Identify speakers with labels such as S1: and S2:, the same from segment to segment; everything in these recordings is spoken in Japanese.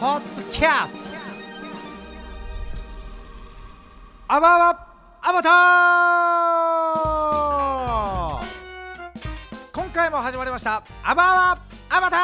S1: ポッドキャスト。アバワアバター！今回も始まりました。アバワアバタ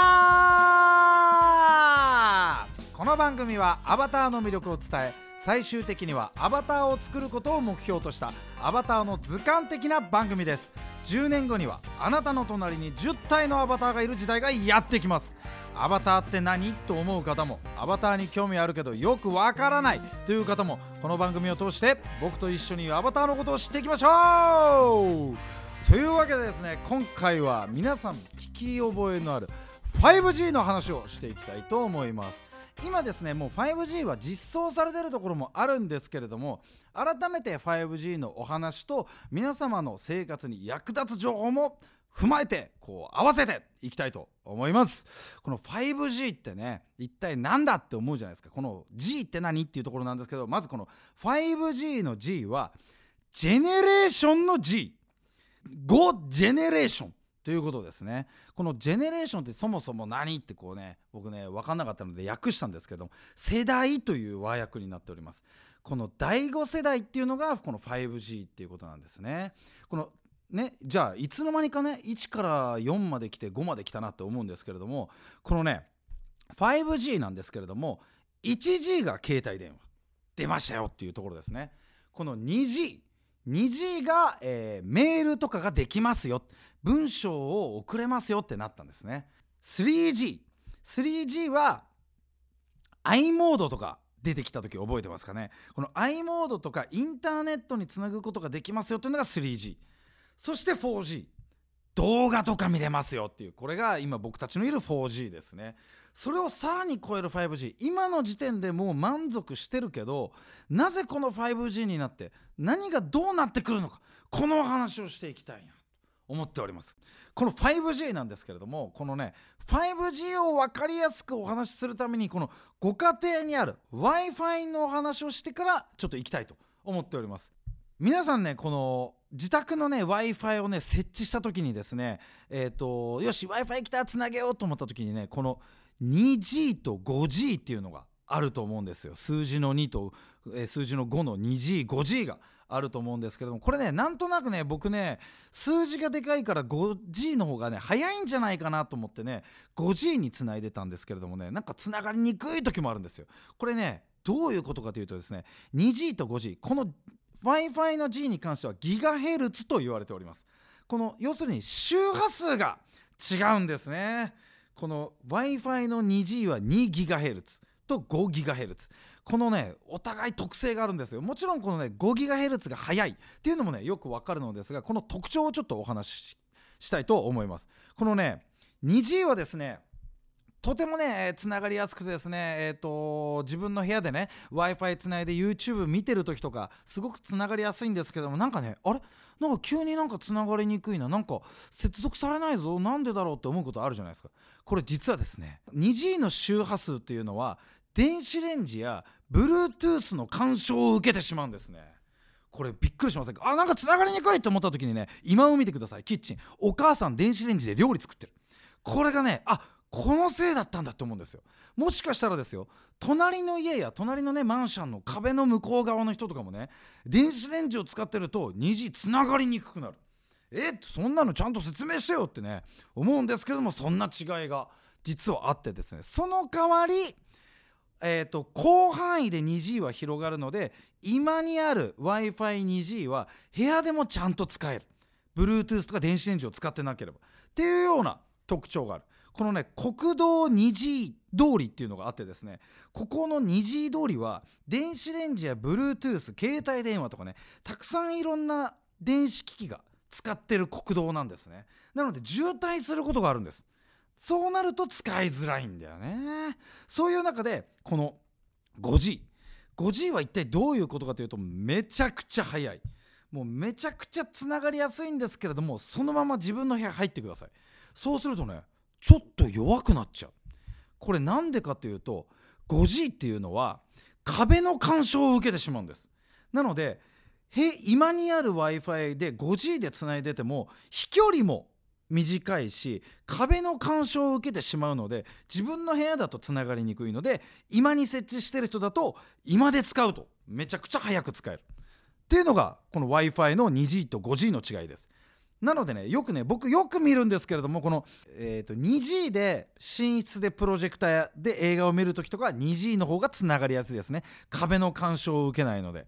S1: ー！この番組はアバターの魅力を伝え最終的にはアバターを作ることを目標としたアバターの図鑑的な番組です。10年後にはあなたの隣に10体のアバターがいる時代がやってきます。アバターって何？と思う方もアバターに興味あるけどよくわからないという方もこの番組を通して僕と一緒にアバターのことを知っていきましょう。というわけでですね今回は皆さん聞き覚えのある 5G の話をしていきたいと思います。今ですねもう 5G は実装されてるところもあるんですけれども改めて 5G のお話と皆様の生活に役立つ情報も踏まえてこう合わせていきたいと思います。この 5G ってね一体何だって思うじゃないですか。この G って何っていうところなんですけどまずこの 5G の G はジェネレーションの G5 ジェネレーションということですね。このジェネレーションってそもそも何ってこうね僕ね分かんなかったので訳したんですけども世代という和訳になっております。この第5世代っていうのがこの 5G っていうことなんですね。このねじゃあいつの間にかね1から4まで来て5まで来たなって思うんですけれどもこのね 5G なんですけれども 1G が携帯電話。出ましたよっていうところですね。この 2G 2G が、えー、メールとかができますよ。文章を送れますよってなったんですね。3G 3G は i モードとか出てきた時覚えてますかね。この i モードとかインターネットにつなぐことができますよというのが 3G そして 4G 動画とか見れますよっていうこれが今僕たちのいる 4G ですね。それをさらに超える 5G 今の時点でもう満足してるけどなぜこの 5G になって何がどうなってくるのかこのお話をしていきたいなと思っております。この 5G なんですけれどもこのね 5G を分かりやすくお話しするためにこのご家庭にある Wi-Fi のお話をしてからちょっと行きたいと思っております。皆さんねこの自宅のね w i f i をね設置した時にですねえっ、ー、とよし w i f i 来たつなげようと思った時にねこの 2G と 5G っていうのがあると思うんですよ。数字の2と、えー、数字の5の 2G5G があると思うんですけれどもこれねなんとなくね僕ね数字がでかいから 5G の方がね早いんじゃないかなと思ってね 5G につないでたんですけれどもねなんかつながりにくい時もあるんですよ。これねどういうことかというとですね 2G と 5G この Wi-Fi の G に関してはギガヘルツと言われております。この要するに周波数が違うんですね。この Wi-Fi の 2G は2ギガヘルツと5ギガヘルツ。このねお互い特性があるんですよ。もちろんこのね5ギガヘルツが速いっていうのもねよくわかるのですがこの特徴をちょっとお話ししたいと思います。このね 2G はですねとてもねつながりやすくてですねえっ、ー、と自分の部屋でね w i f i つないで YouTube 見てる時とかすごくつながりやすいんですけどもなんかねあれ？なんか急になんかつながりにくいな。なんか接続されないぞ。なんでだろうって思うことあるじゃないですか。これ実はですね 2G の周波数っていうのは電子レンジや Bluetooth の干渉を受けてしまうんですね。これびっくりしませんか？あなんかつながりにくいと思った時にね今を見てください。キッチン。お母さん電子レンジで料理作ってる。これがねあこのせいだったんだと思うんですよ。もしかしたらですよ隣の家や隣のねマンションの壁の向こう側の人とかもね電子レンジを使ってると虹つながりにくくなる。えそんなのちゃんと説明してよってね思うんですけどもそんな違いが実はあってですね。その代わりえーと、広範囲で 2G は広がるので今にある w i f i 2 g は部屋でもちゃんと使える。Bluetooth とか電子レンジを使ってなければ。っていうような特徴がある。このね国道2次通りっていうのがあってですねここの2次通りは電子レンジや Bluetooth 携帯電話とかねたくさんいろんな電子機器が使ってる国道なんですね。なので渋滞することがあるんです。そうなると使いづらいんだよね。そういう中でこの 5G5G は一体どういうことかというとめちゃくちゃ速い。もうめちゃくちゃつながりやすいんですけれどもそのまま自分の部屋入ってください。そうするとねちょっと弱くなっちゃう。これなんでかというと 5G っていうのは壁の干渉を受けてしまうんです。なので今にある w i f i で 5G でつないでても飛距離も短いし壁の干渉を受けてしまうので自分の部屋だとつながりにくいので今に設置してる人だと今で使うとめちゃくちゃ早く使える。っていうのがこの w i f i の 2G と 5G の違いです。なのでねよくね僕よく見るんですけれどもこの、えーと、2G で寝室でプロジェクターで映画を見る時とか 2G の方がつながりやすいですね。壁の干渉を受けないので。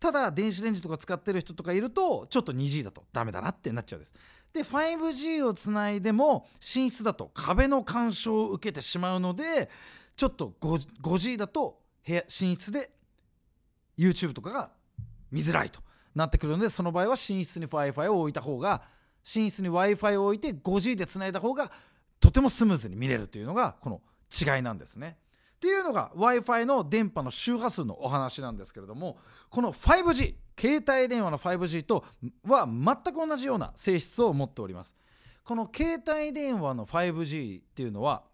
S1: ただ電子レンジとか使ってる人とかいるとちょっと 2G だとダメだなってなっちゃうです。で 5G をつないでも寝室だと壁の干渉を受けてしまうのでちょっと 5G だと部屋寝室で YouTube とかが見づらいと。なってくるのでその場合は寝室に Wi-Fi を置いた方が寝室に Wi-Fi を置いて 5G でつないだ方がとてもスムーズに見れるというのがこの違いなんですね。っていうのが Wi-Fi の電波の周波数のお話なんですけれどもこの 5G 携帯電話の 5G とは全く同じような性質を持っております。この携帯電話の 5G っていうのは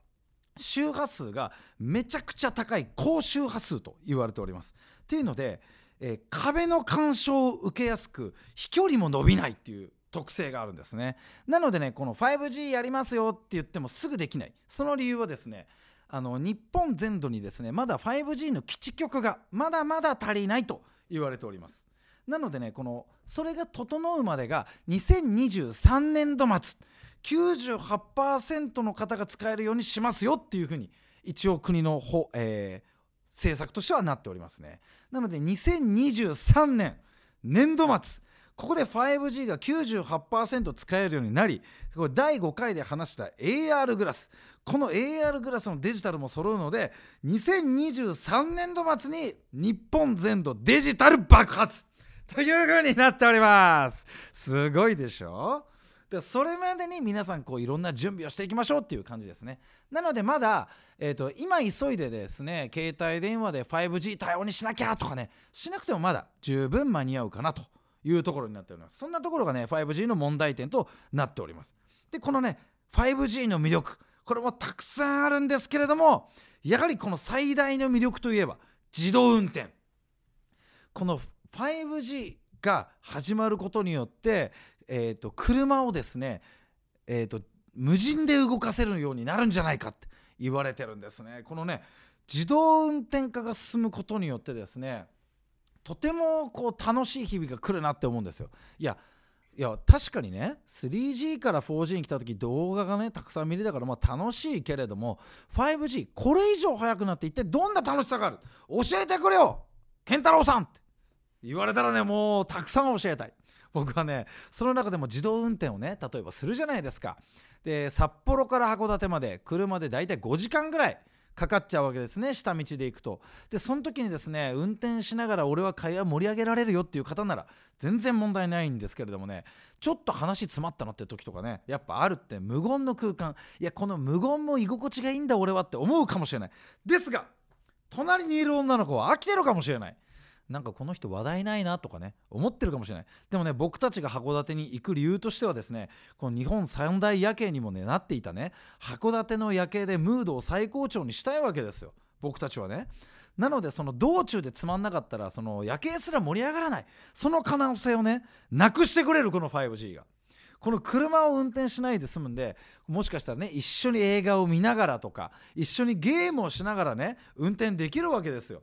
S1: 周波数がめちゃくちゃ高い高周波数と言われております。っていうのでえー、壁の干渉を受けやすく飛距離も伸びないっていう特性があるんですね。なのでねこの 5G やりますよって言ってもすぐできない。その理由はですねあの日本全土にですねまだ 5G の基地局がまだまだ足りないと言われております。なのでねこのそれが整うまでが2023年度末98%の方が使えるようにしますよっていうふうに一応国のほ、えー、政策としてはなっておりますね。なので2023年年度末ここで 5G が98%使えるようになりこれ第5回で話した AR グラスこの AR グラスのデジタルも揃うので2023年度末に日本全土デジタル爆発という風になっております。すごいでしょ？でそれまでに皆さんこういろんな準備をしていきましょうっていう感じですね。なのでまだ、えーと、今急いでですね携帯電話で 5G 対応にしなきゃとかねしなくてもまだ十分間に合うかなというところになっております。そんなところがね 5G の問題点となっております。でこのね 5G の魅力これもたくさんあるんですけれどもやはりこの最大の魅力といえば自動運転。この 5G が始まることによってえーと、車をですね、えーと、無人で動かせるようになるんじゃないかって言われてるんですね。このね自動運転化が進むことによってですねとてもこう楽しい日々が来るなって思うんですよ。いやいや確かにね 3G から 4G に来た時動画がねたくさん見れたからまあ楽しいけれども 5G これ以上速くなって一体どんな楽しさがある？教えてくれよ健太郎さんって言われたらねもうたくさん教えたい 僕はねその中でも自動運転をね例えばするじゃないですか。で札幌から函館まで車でだいたい5時間ぐらいかかっちゃうわけですね下道で行くと。でその時にですね運転しながら俺は会話盛り上げられるよっていう方なら全然問題ないんですけれどもねちょっと話詰まったなって時とかねやっぱあるって無言の空間。いやこの無言も居心地がいいんだ俺はって思うかもしれない。ですが隣にいる女の子は飽きてるかもしれない。なんかこの人話題ないなとかね思ってるかもしれないでもね僕たちが函館に行く理由としてはですねこの日本三大夜景にもねなっていたね函館の夜景でムードを最高潮にしたいわけですよ僕たちはねなのでその道中でつまんなかったらその夜景すら盛り上がらないその可能性をねなくしてくれるこの 5G が。この車を運転しないで済むんでもしかしたらね一緒に映画を見ながらとか一緒にゲームをしながらね運転できるわけですよ。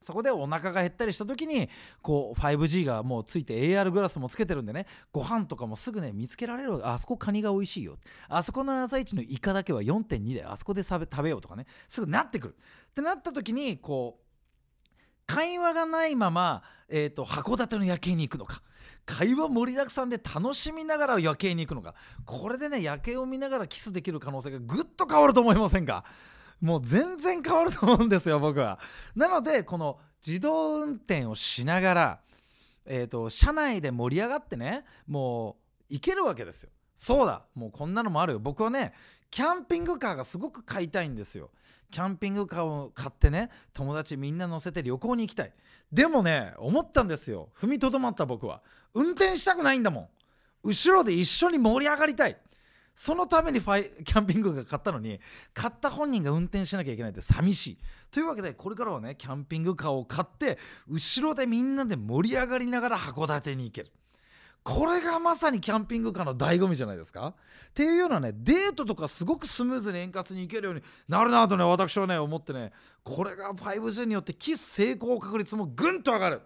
S1: そこでお腹が減ったりした時にこう 5G がもうついて AR グラスもつけてるんでねご飯とかもすぐね見つけられるあそこカニが美味しいよ。あそこの朝市のイカだけは4.2であそこで食べようとかね。すぐなってくる。ってなった時にこう会話がないまま、えーと、函館の夜景に行くのか。会話盛りだくさんで楽しみながら夜景に行くのか。これでね夜景を見ながらキスできる可能性がぐっと変わると思いませんか？もう全然変わると思うんですよ 僕は。なのでこの自動運転をしながら、えーと、車内で盛り上がってねもう行けるわけですよ。そうだもうこんなのもあるよ僕はねキャンピングカーがすごく買いたいんですよ。キャンピングカーを買ってね友達みんな乗せて旅行に行きたいでもね思ったんですよ踏みとどまった僕は運転したくないんだもん後ろで一緒に盛り上がりたいそのためにファイ キャンピングカー買ったのに買った本人が運転しなきゃいけないって寂しい。というわけでこれからはねキャンピングカーを買って後ろでみんなで盛り上がりながら函館に行ける。これがまさにキャンピングカーの醍醐味じゃないですか。っていうようなねデートとかすごくスムーズに円滑にいけるようになるなとね私はね思ってね。これが 5G によってキス成功確率もぐんと上がる。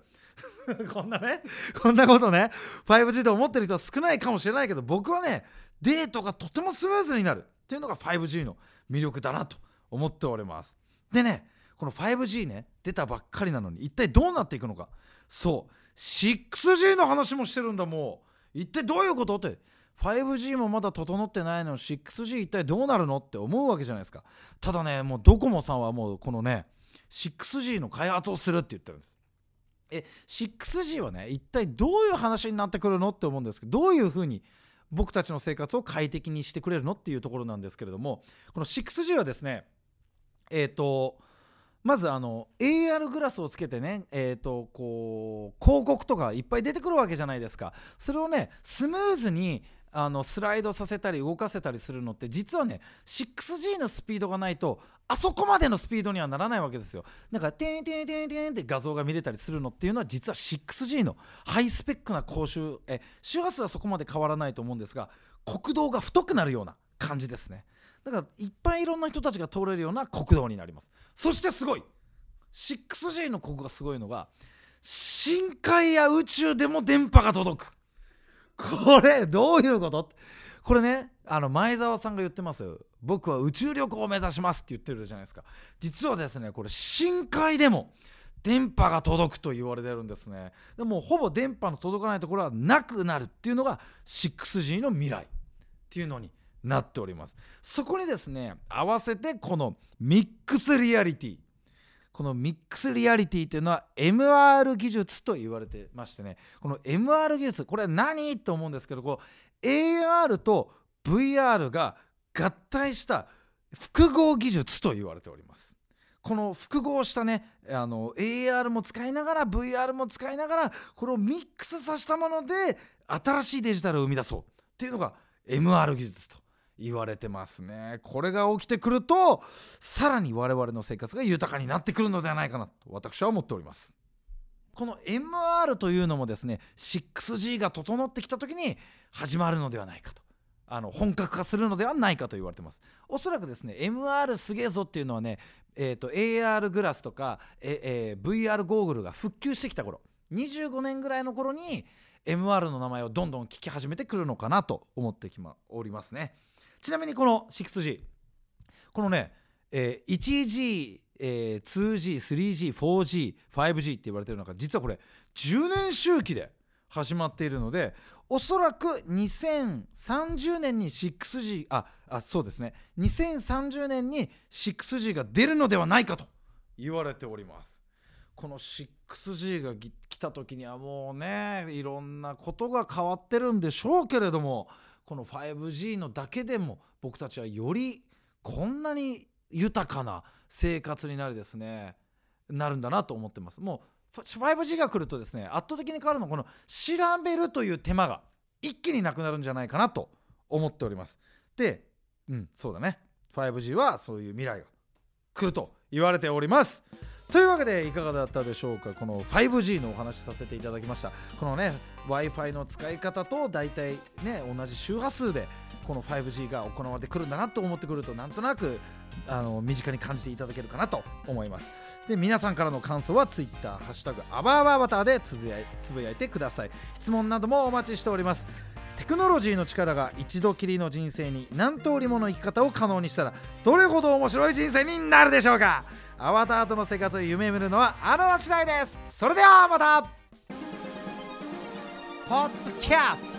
S1: こんなねこんなことね 5G と思ってる人は少ないかもしれないけど僕はねデートがとてもスムーズになる。っていうのが 5G の魅力だなと思っております。でねこの 5G ね出たばっかりなのに一体どうなっていくのか。そう 6G の話もしてるんだもう。一体どういうことって。5G もまだ整ってないのに 6G 一体どうなるのって思うわけじゃないですか。ただねもうドコモさんはもうこのね 6G の開発をするって言ってるんです。え 6G はね一体どういう話になってくるのって思うんですけどどういうふうに僕たちの生活を快適にしてくれるのっていうところなんですけれどもこの 6G はですねえっ、ー、とまずあの AR グラスをつけてね、えー、とこう広告とかいっぱい出てくるわけじゃないですか。それをねスムーズにあのスライドさせたり動かせたりするのって実はね 6G のスピードがないとあそこまでのスピードにはならないわけですよ。だからテンテンテンテンって画像が見れたりするのっていうのは実は 6G のハイスペックな公衆え周波数はそこまで変わらないと思うんですが国道が太くなるような感じですね。だからいっぱいいろんな人たちが通れるような国道になります。そしてすごい 6G のここがすごいのが深海や宇宙でも電波が届く。これどういうこと？これねあの前澤さんが言ってます僕は宇宙旅行を目指しますって言ってるじゃないですか。実はですねこれ深海でも電波が届くと言われてるんですね。でもほぼ電波の届かないところはなくなるっていうのが 6G の未来っていうのになっております。そこにですね合わせてこのミックスリアリティ。このミックスリアリティというのは MR 技術と言われてましてね。この MR 技術これは何？と思うんですけどこう AR と VR が合体した複合技術と言われております。この複合したねあの AR も使いながら VR も使いながらこれをミックスさせたもので新しいデジタルを生み出そうっていうのが MR 技術と。言われてますね。これが起きてくるとさらに我々の生活が豊かになってくるのではないかなと私は思っております。この MR というのもですね 6G が整ってきた時に始まるのではないかと。あの本格化するのではないかと言われてます。おそらくですね MR すげえぞっていうのはね、えーと、AR グラスとか、えー、VR ゴーグルが復旧してきた頃。25年ぐらいの頃に MR の名前をどんどん聞き始めてくるのかなと思ってきまおりますね。ちなみにこの 6G このね、えー、1G えー、2G、3G、4G、5G って言われてる中実はこれ10年周期で始まっているのでおそらく2030年に 6G ああそうですね。2030年に 6G が出るのではないかと言われております。この 6G が来た時にはもうねいろんなことが変わってるんでしょうけれどもこの 5G のだけでも僕たちはよりこんなに豊かな生活になりですねなるんだなと思ってます。もう 5G が来るとですね圧倒的に変わるのはこの調べるという手間が一気になくなるんじゃないかなと思っております。でうんそうだね。5G はそういう未来が来ると言われております。というわけでいかがだったでしょうか？この 5G のお話しさせていただきました。このね w i f i の使い方と大体ね同じ周波数でこの 5G が行われてくるんだなと思ってくるとなんとなくあの身近に感じていただけるかなと思います。で皆さんからの感想は Twitter「ハッシュタグアバアバアバター」でつぶやつぶやいてください。質問などもお待ちしております。テクノロジーの力が一度きりの人生に何通りもの生き方を可能にしたらどれほど面白い人生になるでしょうか？アバターとの生活を夢見るのはあなた次第です。それではまた。ポッドキャスト